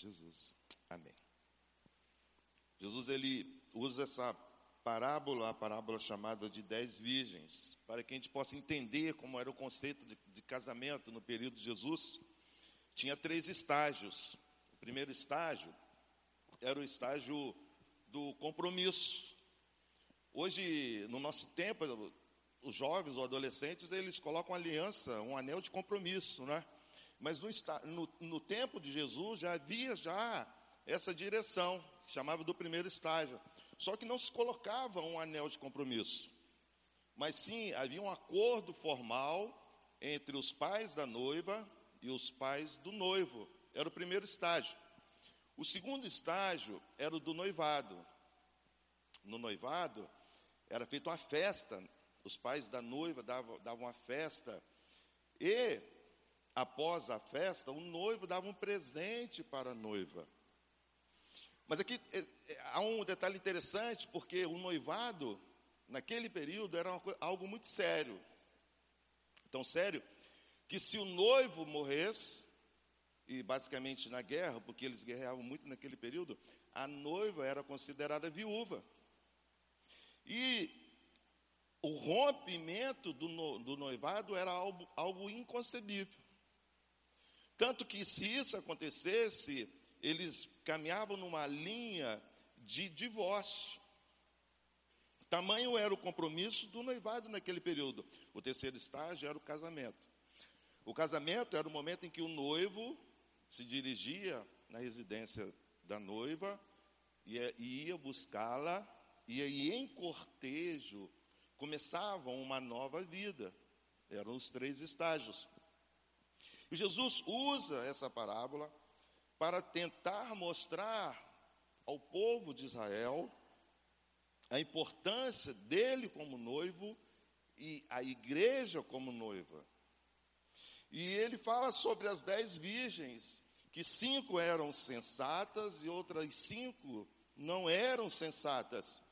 Jesus. Amém. Jesus ele usa essa parábola, a parábola chamada de dez virgens, para que a gente possa entender como era o conceito de, de casamento no período de Jesus. Tinha três estágios. O primeiro estágio era o estágio do compromisso. Hoje, no nosso tempo, os jovens ou adolescentes, eles colocam aliança, um anel de compromisso, né? Mas no, no, no tempo de Jesus já havia já essa direção, que chamava do primeiro estágio. Só que não se colocava um anel de compromisso, mas sim havia um acordo formal entre os pais da noiva e os pais do noivo. Era o primeiro estágio. O segundo estágio era o do noivado. No noivado, era feita uma festa, os pais da noiva davam, davam uma festa, e após a festa, o noivo dava um presente para a noiva. Mas aqui é, é, há um detalhe interessante, porque o noivado, naquele período, era algo muito sério. Tão sério que se o noivo morresse, e basicamente na guerra, porque eles guerreavam muito naquele período, a noiva era considerada viúva. E o rompimento do, no, do noivado era algo, algo inconcebível. Tanto que se isso acontecesse, eles caminhavam numa linha de divórcio. Tamanho era o compromisso do noivado naquele período. O terceiro estágio era o casamento. O casamento era o momento em que o noivo se dirigia na residência da noiva e ia buscá-la, e aí em cortejo começavam uma nova vida. Eram os três estágios. E Jesus usa essa parábola para tentar mostrar ao povo de Israel a importância dele como noivo e a igreja como noiva. E ele fala sobre as dez virgens, que cinco eram sensatas e outras cinco não eram sensatas,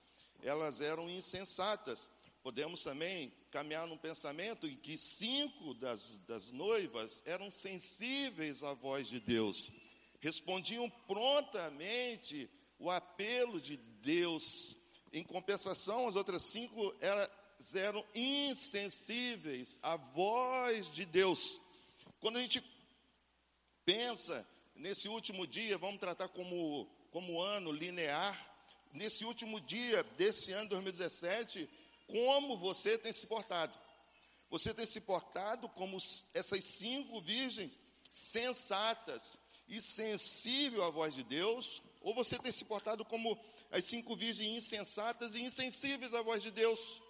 elas eram insensatas. Podemos também caminhar num pensamento em que cinco das, das noivas eram sensíveis à voz de Deus, respondiam prontamente o apelo de Deus. Em compensação, as outras cinco eram insensíveis à voz de Deus. Quando a gente pensa nesse último dia, vamos tratar como, como ano linear, nesse último dia desse ano 2017, como você tem se portado. Você tem se portado como essas cinco virgens sensatas e sensível à voz de Deus, ou você tem se portado como as cinco virgens insensatas e insensíveis à voz de Deus.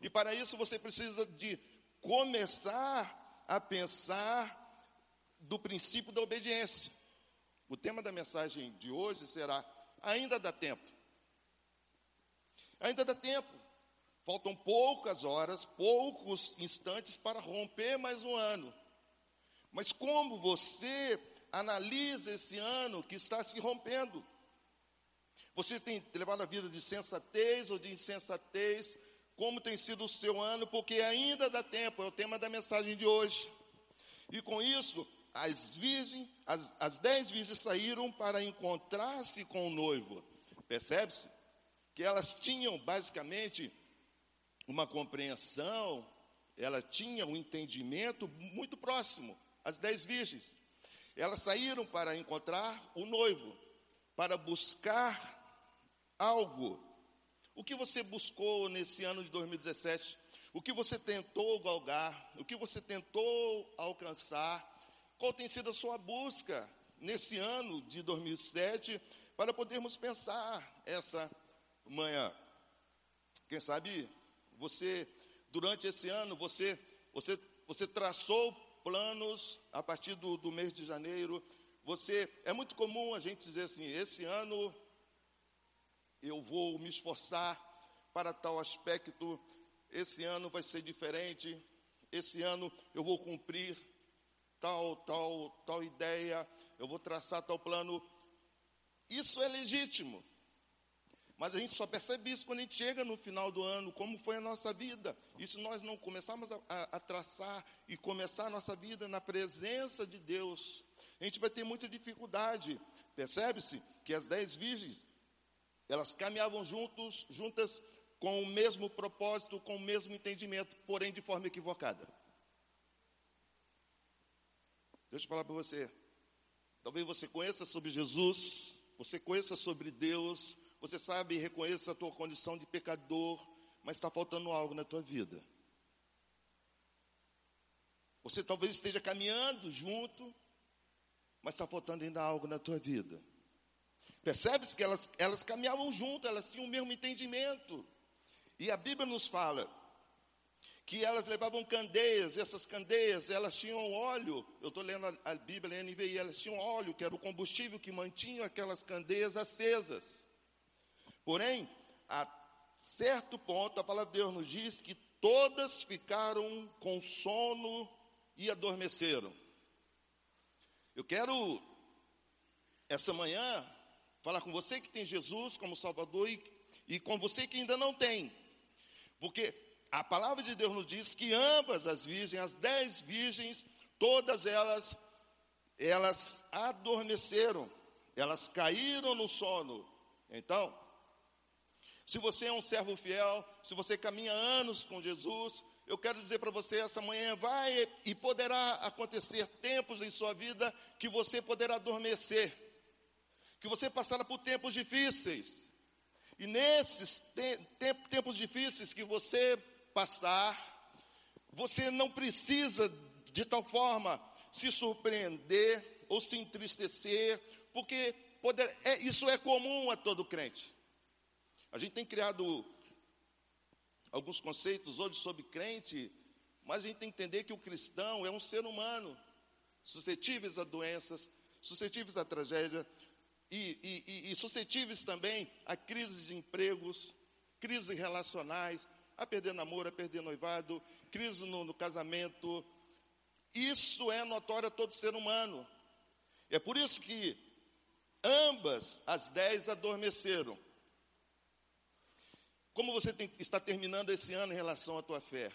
E para isso você precisa de começar a pensar do princípio da obediência. O tema da mensagem de hoje será: ainda dá tempo. Ainda dá tempo. Faltam poucas horas, poucos instantes para romper mais um ano. Mas como você analisa esse ano que está se rompendo? Você tem levado a vida de sensatez ou de insensatez? Como tem sido o seu ano? Porque ainda dá tempo, é o tema da mensagem de hoje. E com isso, as virgens, as, as dez virgens saíram para encontrar-se com o noivo. Percebe-se? Que elas tinham basicamente uma compreensão, ela tinha um entendimento muito próximo, as dez virgens. Elas saíram para encontrar o noivo, para buscar algo. O que você buscou nesse ano de 2017? O que você tentou galgar? O que você tentou alcançar? Qual tem sido a sua busca nesse ano de 2007 para podermos pensar essa manhã? Quem sabe você, durante esse ano, você, você, você traçou planos a partir do, do mês de janeiro. Você, é muito comum a gente dizer assim: esse ano eu vou me esforçar para tal aspecto, esse ano vai ser diferente, esse ano eu vou cumprir tal, tal, tal ideia, eu vou traçar tal plano. Isso é legítimo. Mas a gente só percebe isso quando a gente chega no final do ano, como foi a nossa vida. E se nós não começarmos a, a, a traçar e começar a nossa vida na presença de Deus, a gente vai ter muita dificuldade Percebe-se que as dez virgens, elas caminhavam juntos, juntas com o mesmo propósito, com o mesmo entendimento, porém de forma equivocada. Deixa eu falar para você. Talvez você conheça sobre Jesus, você conheça sobre Deus, você sabe reconheça a tua condição de pecador, mas está faltando algo na tua vida. Você talvez esteja caminhando junto, mas está faltando ainda algo na tua vida. Percebes que elas, elas caminhavam junto, elas tinham o mesmo entendimento. E a Bíblia nos fala que elas levavam candeias, e essas candeias, elas tinham óleo. Eu estou lendo a, a Bíblia, a NVI, elas tinham óleo, que era o combustível que mantinha aquelas candeias acesas. Porém, a certo ponto, a palavra de Deus nos diz que todas ficaram com sono e adormeceram. Eu quero, essa manhã, falar com você que tem Jesus como Salvador e, e com você que ainda não tem. Porque a palavra de Deus nos diz que ambas as virgens, as dez virgens, todas elas, elas adormeceram, elas caíram no sono. Então, se você é um servo fiel, se você caminha anos com Jesus, eu quero dizer para você essa manhã, vai e poderá acontecer tempos em sua vida que você poderá adormecer, que você passará por tempos difíceis. E nesses te tempos difíceis que você passar, você não precisa de tal forma se surpreender ou se entristecer, porque poder, é, isso é comum a todo crente. A gente tem criado alguns conceitos hoje sobre crente, mas a gente tem que entender que o cristão é um ser humano, suscetíveis a doenças, suscetíveis a tragédia e, e, e suscetíveis também a crises de empregos, crises relacionais, a perder namoro, a perder noivado, crise no, no casamento. Isso é notório a todo ser humano. É por isso que ambas as dez adormeceram. Como você tem, está terminando esse ano em relação à tua fé?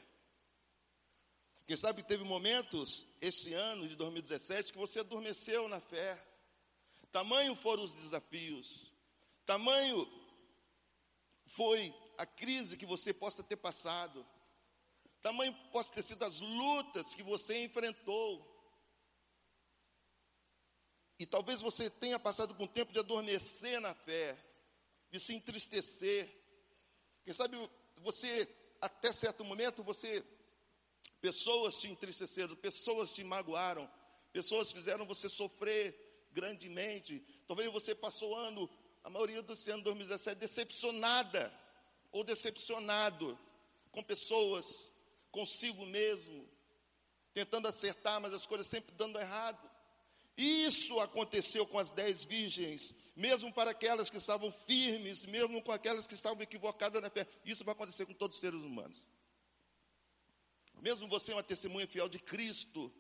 Quem sabe teve momentos, esse ano de 2017, que você adormeceu na fé. Tamanho foram os desafios, tamanho foi a crise que você possa ter passado, tamanho possa ter sido as lutas que você enfrentou. E talvez você tenha passado por um tempo de adormecer na fé, de se entristecer, quem sabe você, até certo momento, você, pessoas te entristeceram, pessoas te magoaram, pessoas fizeram você sofrer grandemente. Talvez você passou ano, a maioria desse ano 2017, decepcionada ou decepcionado com pessoas, consigo mesmo, tentando acertar, mas as coisas sempre dando errado. Isso aconteceu com as dez virgens mesmo para aquelas que estavam firmes, mesmo com aquelas que estavam equivocadas na fé. Isso vai acontecer com todos os seres humanos. Mesmo você é uma testemunha fiel de Cristo,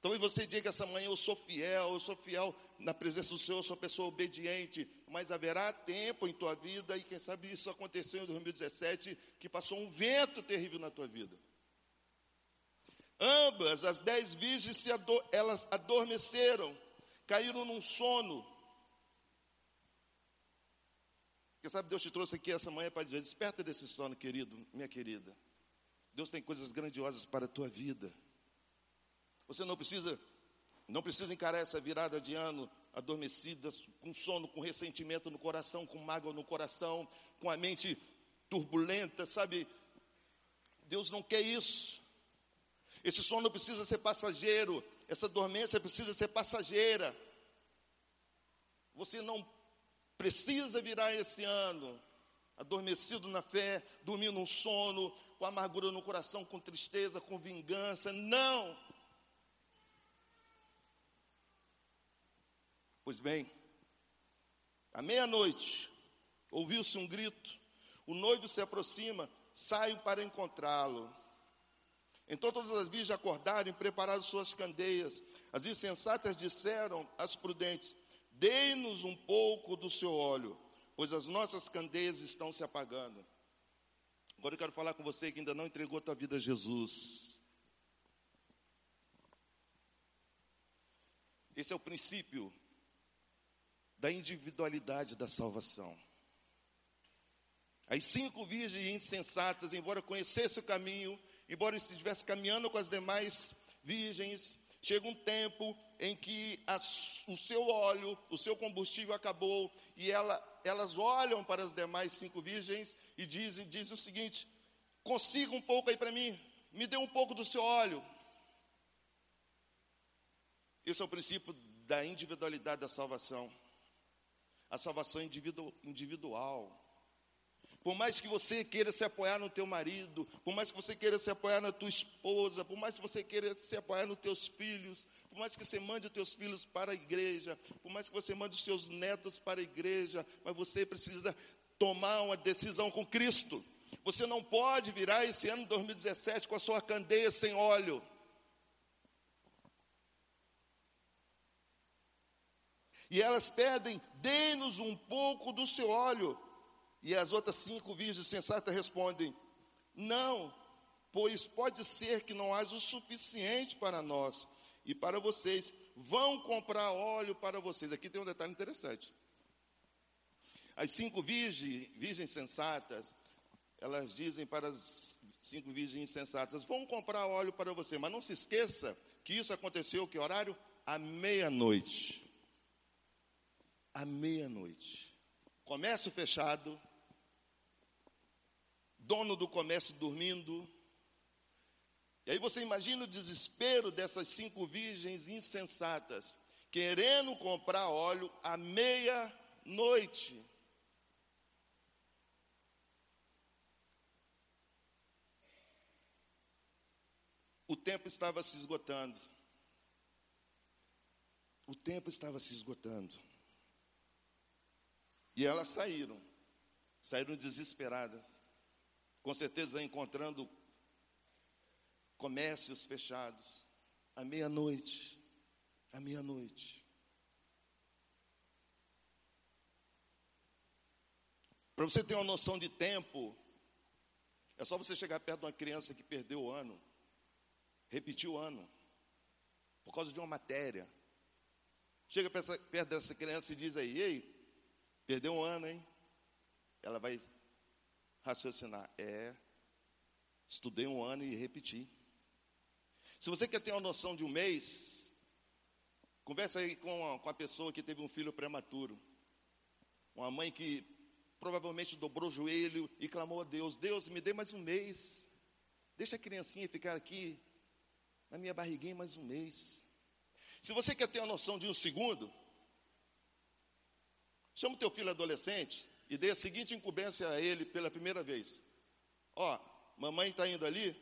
talvez você diga essa manhã: Eu sou fiel, eu sou fiel na presença do Senhor, eu sou pessoa obediente, mas haverá tempo em tua vida, e quem sabe isso aconteceu em 2017, que passou um vento terrível na tua vida. Ambas, as dez virgens, ador elas adormeceram, caíram num sono, porque sabe, Deus te trouxe aqui essa manhã para dizer: desperta desse sono, querido, minha querida. Deus tem coisas grandiosas para a tua vida. Você não precisa, não precisa encarar essa virada de ano adormecida, com sono, com ressentimento no coração, com mágoa no coração, com a mente turbulenta, sabe? Deus não quer isso. Esse sono precisa ser passageiro, essa dormência precisa ser passageira. Você não precisa virar esse ano adormecido na fé, dormindo um sono, com amargura no coração, com tristeza, com vingança. Não! Pois bem, à meia-noite, ouviu-se um grito, o noivo se aproxima, saio para encontrá-lo. Então todas as virgens acordaram e prepararam suas candeias. As insensatas disseram às prudentes: Dê-nos um pouco do seu óleo, pois as nossas candeias estão se apagando. Agora eu quero falar com você que ainda não entregou a tua vida a Jesus. Esse é o princípio da individualidade da salvação. As cinco virgens insensatas, embora conhecessem o caminho, embora estivessem caminhando com as demais virgens, chega um tempo em que o seu óleo, o seu combustível acabou, e ela, elas olham para as demais cinco virgens e dizem, dizem o seguinte: consiga um pouco aí para mim, me dê um pouco do seu óleo. Esse é o princípio da individualidade da salvação. A salvação individual. Por mais que você queira se apoiar no teu marido, por mais que você queira se apoiar na tua esposa, por mais que você queira se apoiar nos teus filhos, por mais que você mande os teus filhos para a igreja, por mais que você mande os seus netos para a igreja, mas você precisa tomar uma decisão com Cristo. Você não pode virar esse ano 2017 com a sua candeia sem óleo. E elas pedem, dê-nos um pouco do seu óleo. E as outras cinco virgens sensatas respondem: Não, pois pode ser que não haja o suficiente para nós e para vocês. Vão comprar óleo para vocês. Aqui tem um detalhe interessante. As cinco virgens, virgens sensatas, elas dizem para as cinco virgens insensatas: Vão comprar óleo para você. Mas não se esqueça que isso aconteceu, que horário? À meia-noite. À meia-noite. Comércio fechado, dono do comércio dormindo. E aí você imagina o desespero dessas cinco virgens insensatas, querendo comprar óleo à meia-noite. O tempo estava se esgotando. O tempo estava se esgotando. E elas saíram. Saíram desesperadas com certeza encontrando comércios fechados, à meia-noite, à meia-noite. Para você ter uma noção de tempo, é só você chegar perto de uma criança que perdeu o ano, repetiu o ano, por causa de uma matéria. Chega perto dessa criança e diz aí, ei, perdeu um ano, hein? Ela vai raciocinar. É, estudei um ano e repeti. Se você quer ter uma noção de um mês, conversa aí com a, com a pessoa que teve um filho prematuro. Uma mãe que provavelmente dobrou o joelho e clamou a Deus: Deus, me dê mais um mês. Deixa a criancinha ficar aqui na minha barriguinha mais um mês. Se você quer ter uma noção de um segundo, chama o teu filho adolescente e dei a seguinte incumbência a ele pela primeira vez: Ó, mamãe está indo ali,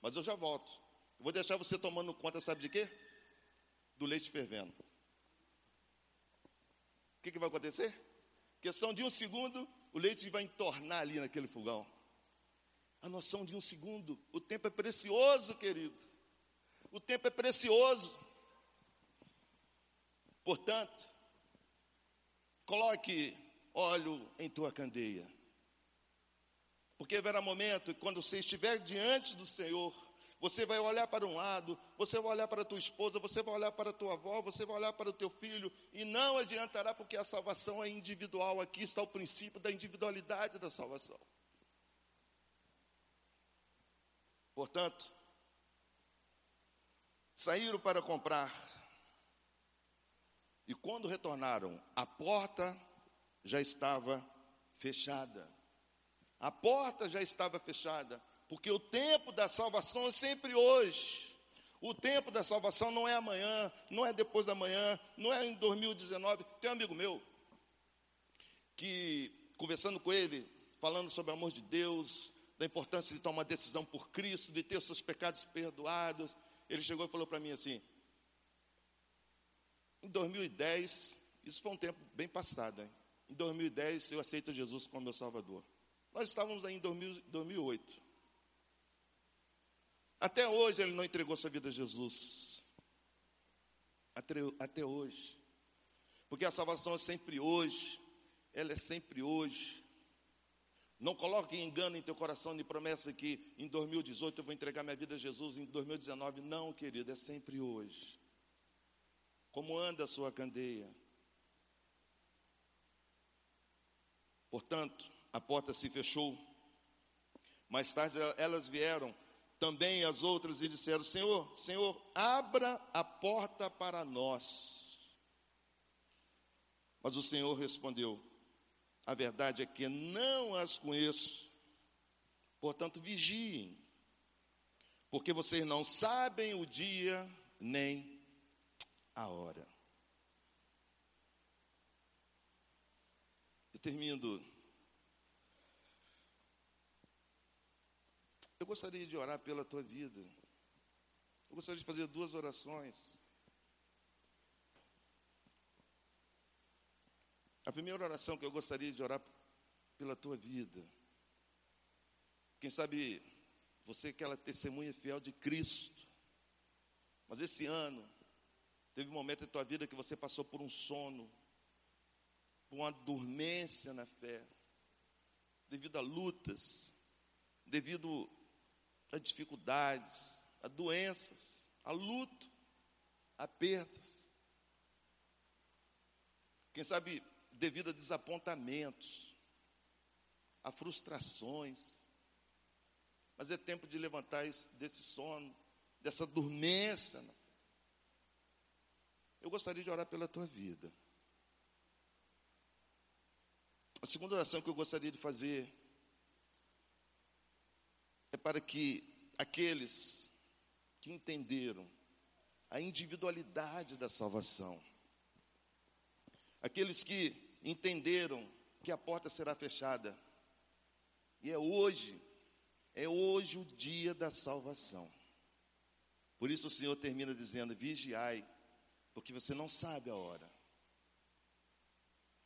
mas eu já volto. Eu vou deixar você tomando conta, sabe de quê? Do leite fervendo. O que, que vai acontecer? Questão de um segundo, o leite vai entornar ali naquele fogão. A noção de um segundo, o tempo é precioso, querido. O tempo é precioso. Portanto, coloque óleo em tua candeia. Porque haverá momento quando você estiver diante do Senhor, você vai olhar para um lado, você vai olhar para tua esposa, você vai olhar para tua avó, você vai olhar para o teu filho, e não adiantará, porque a salvação é individual. Aqui está o princípio da individualidade da salvação. Portanto, saíram para comprar, e quando retornaram, a porta já estava fechada. A porta já estava fechada, porque o tempo da salvação é sempre hoje. O tempo da salvação não é amanhã, não é depois da manhã, não é em 2019. Tem um amigo meu que, conversando com ele, falando sobre o amor de Deus, da importância de tomar decisão por Cristo, de ter seus pecados perdoados, ele chegou e falou para mim assim: em 2010, isso foi um tempo bem passado, hein? Em 2010, eu aceito Jesus como meu Salvador. Nós estávamos aí em 2008. Até hoje ele não entregou sua vida a Jesus. Até, até hoje. Porque a salvação é sempre hoje. Ela é sempre hoje. Não coloque engano em teu coração de promessa que em 2018 eu vou entregar minha vida a Jesus, em 2019. Não, querido, é sempre hoje. Como anda a sua candeia? Portanto, a porta se fechou. Mais tarde elas vieram, também as outras, e disseram: Senhor, Senhor, abra a porta para nós. Mas o Senhor respondeu: A verdade é que não as conheço. Portanto, vigiem, porque vocês não sabem o dia nem a hora. Termino. Eu gostaria de orar pela tua vida. Eu gostaria de fazer duas orações. A primeira oração que eu gostaria de orar pela tua vida. Quem sabe você que ela testemunha fiel de Cristo. Mas esse ano teve um momento em tua vida que você passou por um sono, por uma dormência na fé, devido a lutas, devido a dificuldades, a doenças, a luto, a perdas. Quem sabe devido a desapontamentos, a frustrações. Mas é tempo de levantar desse sono, dessa dormência. Eu gostaria de orar pela tua vida. A segunda oração que eu gostaria de fazer é para que aqueles que entenderam a individualidade da salvação, aqueles que entenderam que a porta será fechada, e é hoje é hoje o dia da salvação. Por isso o Senhor termina dizendo: vigiai, porque você não sabe a hora.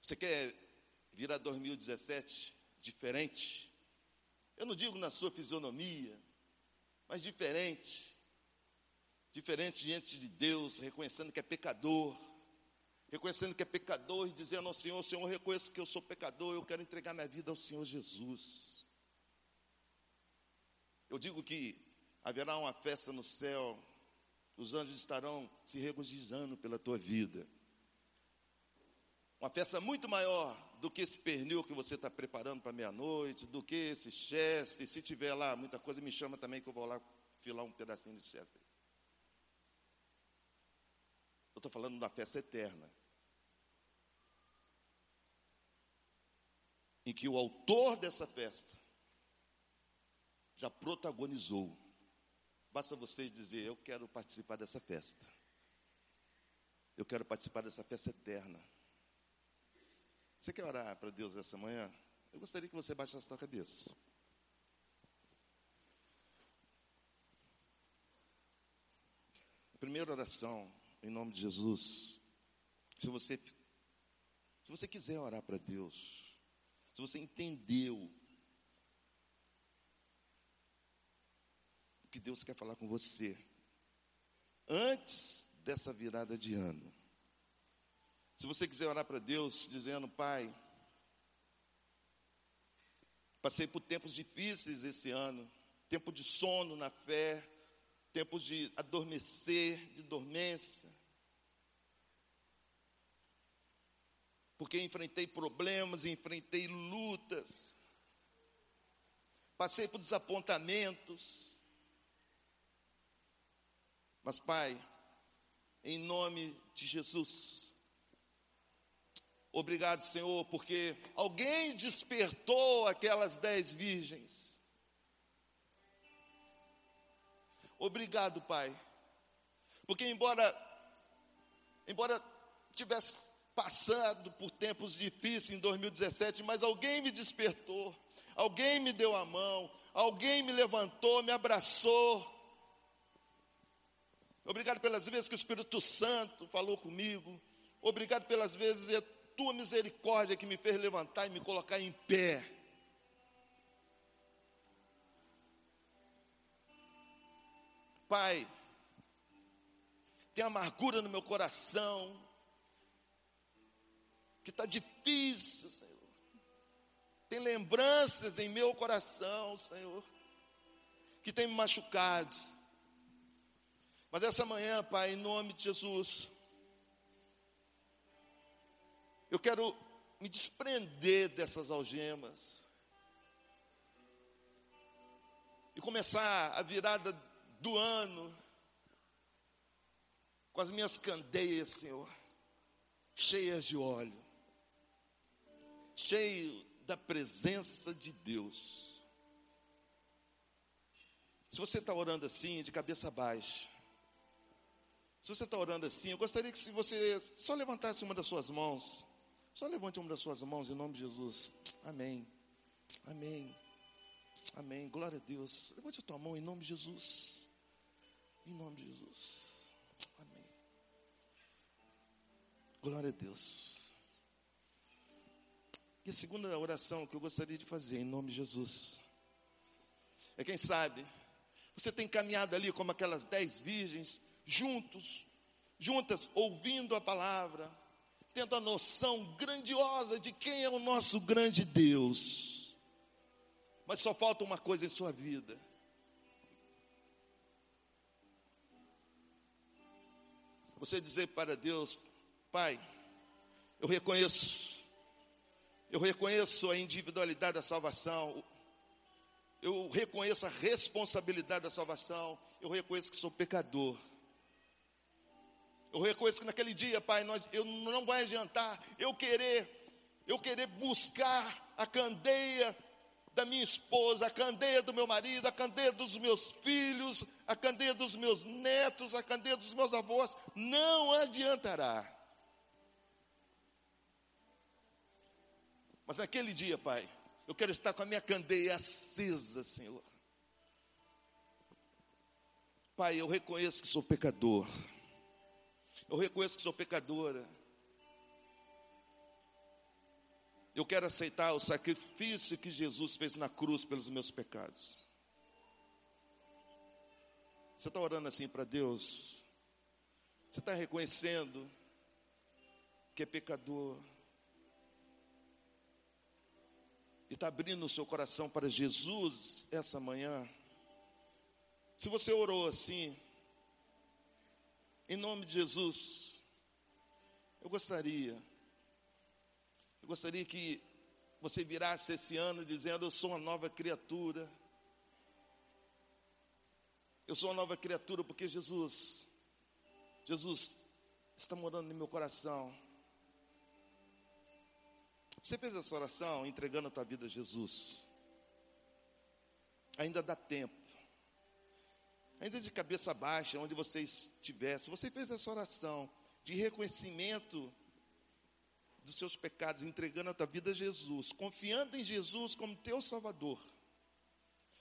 Você quer virar 2017 diferente? Eu não digo na sua fisionomia, mas diferente. Diferente diante de Deus, reconhecendo que é pecador, reconhecendo que é pecador e dizendo ao Senhor: Senhor, eu reconheço que eu sou pecador, eu quero entregar minha vida ao Senhor Jesus. Eu digo que haverá uma festa no céu, os anjos estarão se regozijando pela tua vida. Uma festa muito maior do que esse pernil que você está preparando para meia-noite, do que esse chester. Se tiver lá muita coisa, me chama também que eu vou lá filar um pedacinho de chester. Eu estou falando da festa eterna. Em que o autor dessa festa já protagonizou. Basta você dizer: Eu quero participar dessa festa. Eu quero participar dessa festa eterna. Você quer orar para Deus essa manhã? Eu gostaria que você baixasse a sua cabeça. Primeira oração, em nome de Jesus. Se você, se você quiser orar para Deus, se você entendeu que Deus quer falar com você antes dessa virada de ano. Se você quiser orar para Deus dizendo, Pai, passei por tempos difíceis esse ano, tempo de sono na fé, tempos de adormecer, de dormência. Porque enfrentei problemas, enfrentei lutas, passei por desapontamentos, mas, Pai, em nome de Jesus, obrigado, Senhor, porque alguém despertou aquelas dez virgens. Obrigado, Pai, porque embora, embora tivesse passado por tempos difíceis em 2017, mas alguém me despertou, alguém me deu a mão, alguém me levantou, me abraçou, Obrigado pelas vezes que o Espírito Santo falou comigo. Obrigado pelas vezes tua misericórdia que me fez levantar e me colocar em pé. Pai, tem amargura no meu coração, que está difícil, Senhor. Tem lembranças em meu coração, Senhor, que tem me machucado. Mas essa manhã, Pai, em nome de Jesus, eu quero me desprender dessas algemas e começar a virada do ano com as minhas candeias, Senhor, cheias de óleo, cheio da presença de Deus. Se você está orando assim, de cabeça baixa, se você está orando assim, eu gostaria que se você só levantasse uma das suas mãos, só levante uma das suas mãos em nome de Jesus. Amém. Amém. Amém. Glória a Deus. Levante a tua mão em nome de Jesus. Em nome de Jesus. Amém. Glória a Deus. E a segunda oração que eu gostaria de fazer em nome de Jesus é quem sabe você tem caminhado ali como aquelas dez virgens, juntos, juntas, ouvindo a palavra, tendo a noção grandiosa de quem é o nosso grande Deus. Mas só falta uma coisa em sua vida. Você dizer para Deus, Pai, eu reconheço, eu reconheço a individualidade da salvação, eu reconheço a responsabilidade da salvação, eu reconheço que sou pecador. Eu reconheço que naquele dia, Pai, nós, eu não vai adiantar eu querer, eu querer buscar a candeia da minha esposa, a candeia do meu marido, a candeia dos meus filhos, a candeia dos meus netos, a candeia dos meus avós, não adiantará. Mas naquele dia, Pai, eu quero estar com a minha candeia acesa, Senhor. Pai, eu reconheço que sou pecador. Eu reconheço que sou pecadora. Eu quero aceitar o sacrifício que Jesus fez na cruz pelos meus pecados. Você está orando assim para Deus? Você está reconhecendo que é pecador? E está abrindo o seu coração para Jesus essa manhã? Se você orou assim, em nome de Jesus, eu gostaria eu gostaria que você virasse esse ano dizendo: Eu sou uma nova criatura. Eu sou uma nova criatura porque Jesus, Jesus está morando no meu coração. Você fez essa oração entregando a tua vida a Jesus. Ainda dá tempo. Ainda de cabeça baixa, onde você estivesse, você fez essa oração de reconhecimento dos seus pecados, entregando a tua vida a Jesus, confiando em Jesus como teu Salvador.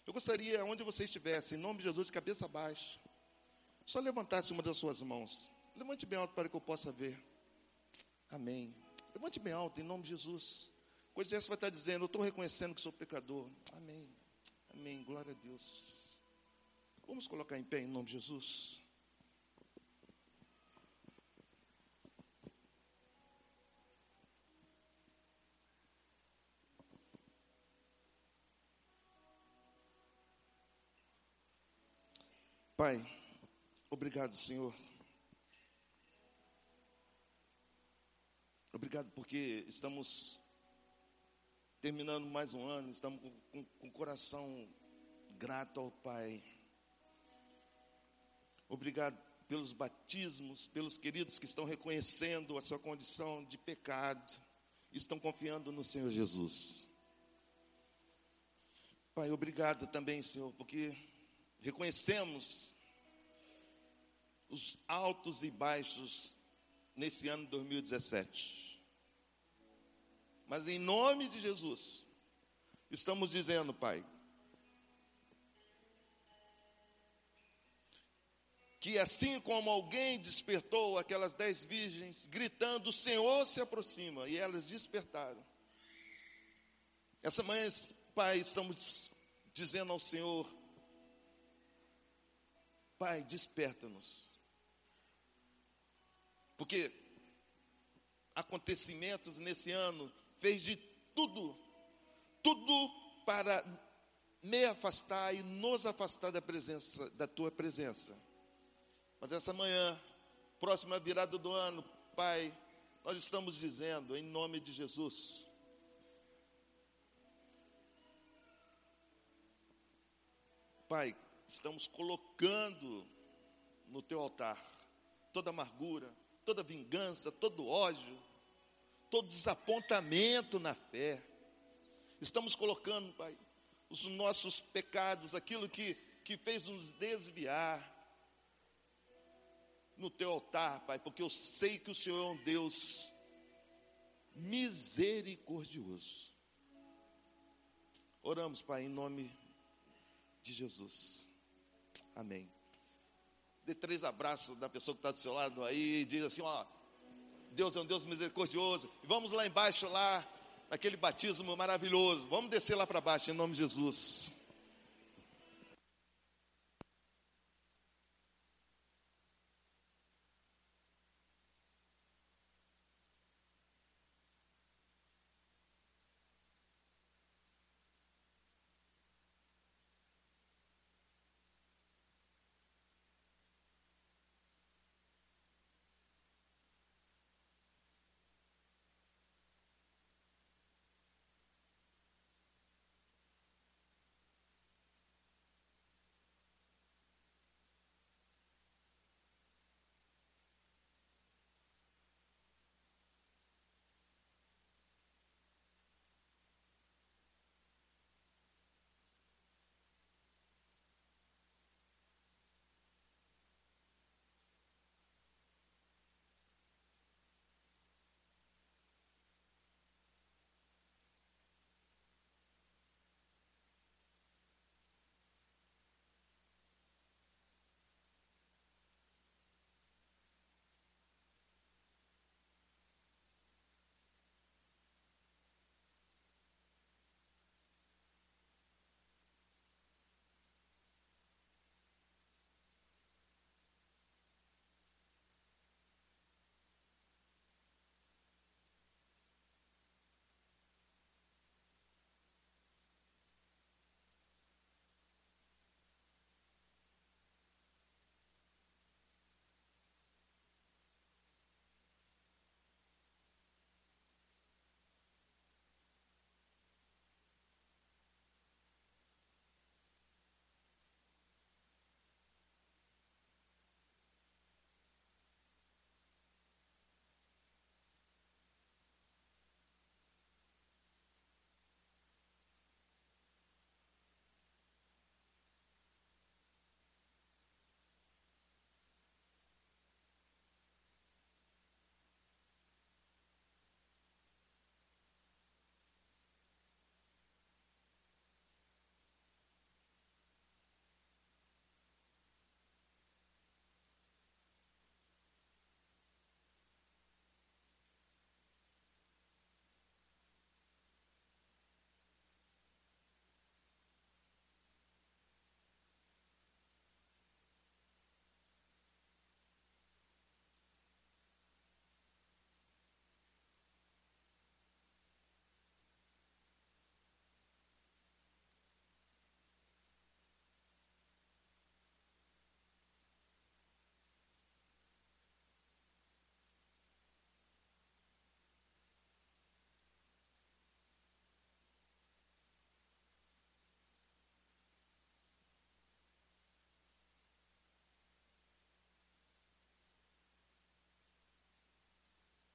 Eu gostaria, onde você estivesse, em nome de Jesus, de cabeça baixa, só levantasse uma das suas mãos. Levante bem alto para que eu possa ver. Amém. Levante bem alto, em nome de Jesus. Coisa essa vai estar dizendo, eu estou reconhecendo que sou pecador. Amém. Amém. Glória a Deus. Vamos colocar em pé em nome de Jesus. Pai, obrigado, Senhor. Obrigado porque estamos terminando mais um ano, estamos com, com, com o coração grato ao Pai. Obrigado pelos batismos, pelos queridos que estão reconhecendo a sua condição de pecado, estão confiando no Senhor Jesus. Pai, obrigado também, Senhor, porque reconhecemos os altos e baixos nesse ano de 2017. Mas em nome de Jesus, estamos dizendo, Pai, que assim como alguém despertou aquelas dez virgens, gritando: O Senhor se aproxima, e elas despertaram. Essa manhã, Pai, estamos dizendo ao Senhor: Pai, desperta-nos. Porque acontecimentos nesse ano fez de tudo, tudo para me afastar e nos afastar da presença, da tua presença. Mas essa manhã, próxima virada do ano, Pai, nós estamos dizendo, em nome de Jesus, Pai, estamos colocando no teu altar toda amargura, toda vingança, todo ódio, todo desapontamento na fé. Estamos colocando, Pai, os nossos pecados, aquilo que, que fez nos desviar, no teu altar, Pai, porque eu sei que o Senhor é um Deus misericordioso. Oramos, Pai, em nome de Jesus. Amém. Dê três abraços da pessoa que está do seu lado aí e diz assim: ó, Deus é um Deus misericordioso. E vamos lá embaixo, lá, naquele batismo maravilhoso. Vamos descer lá para baixo, em nome de Jesus.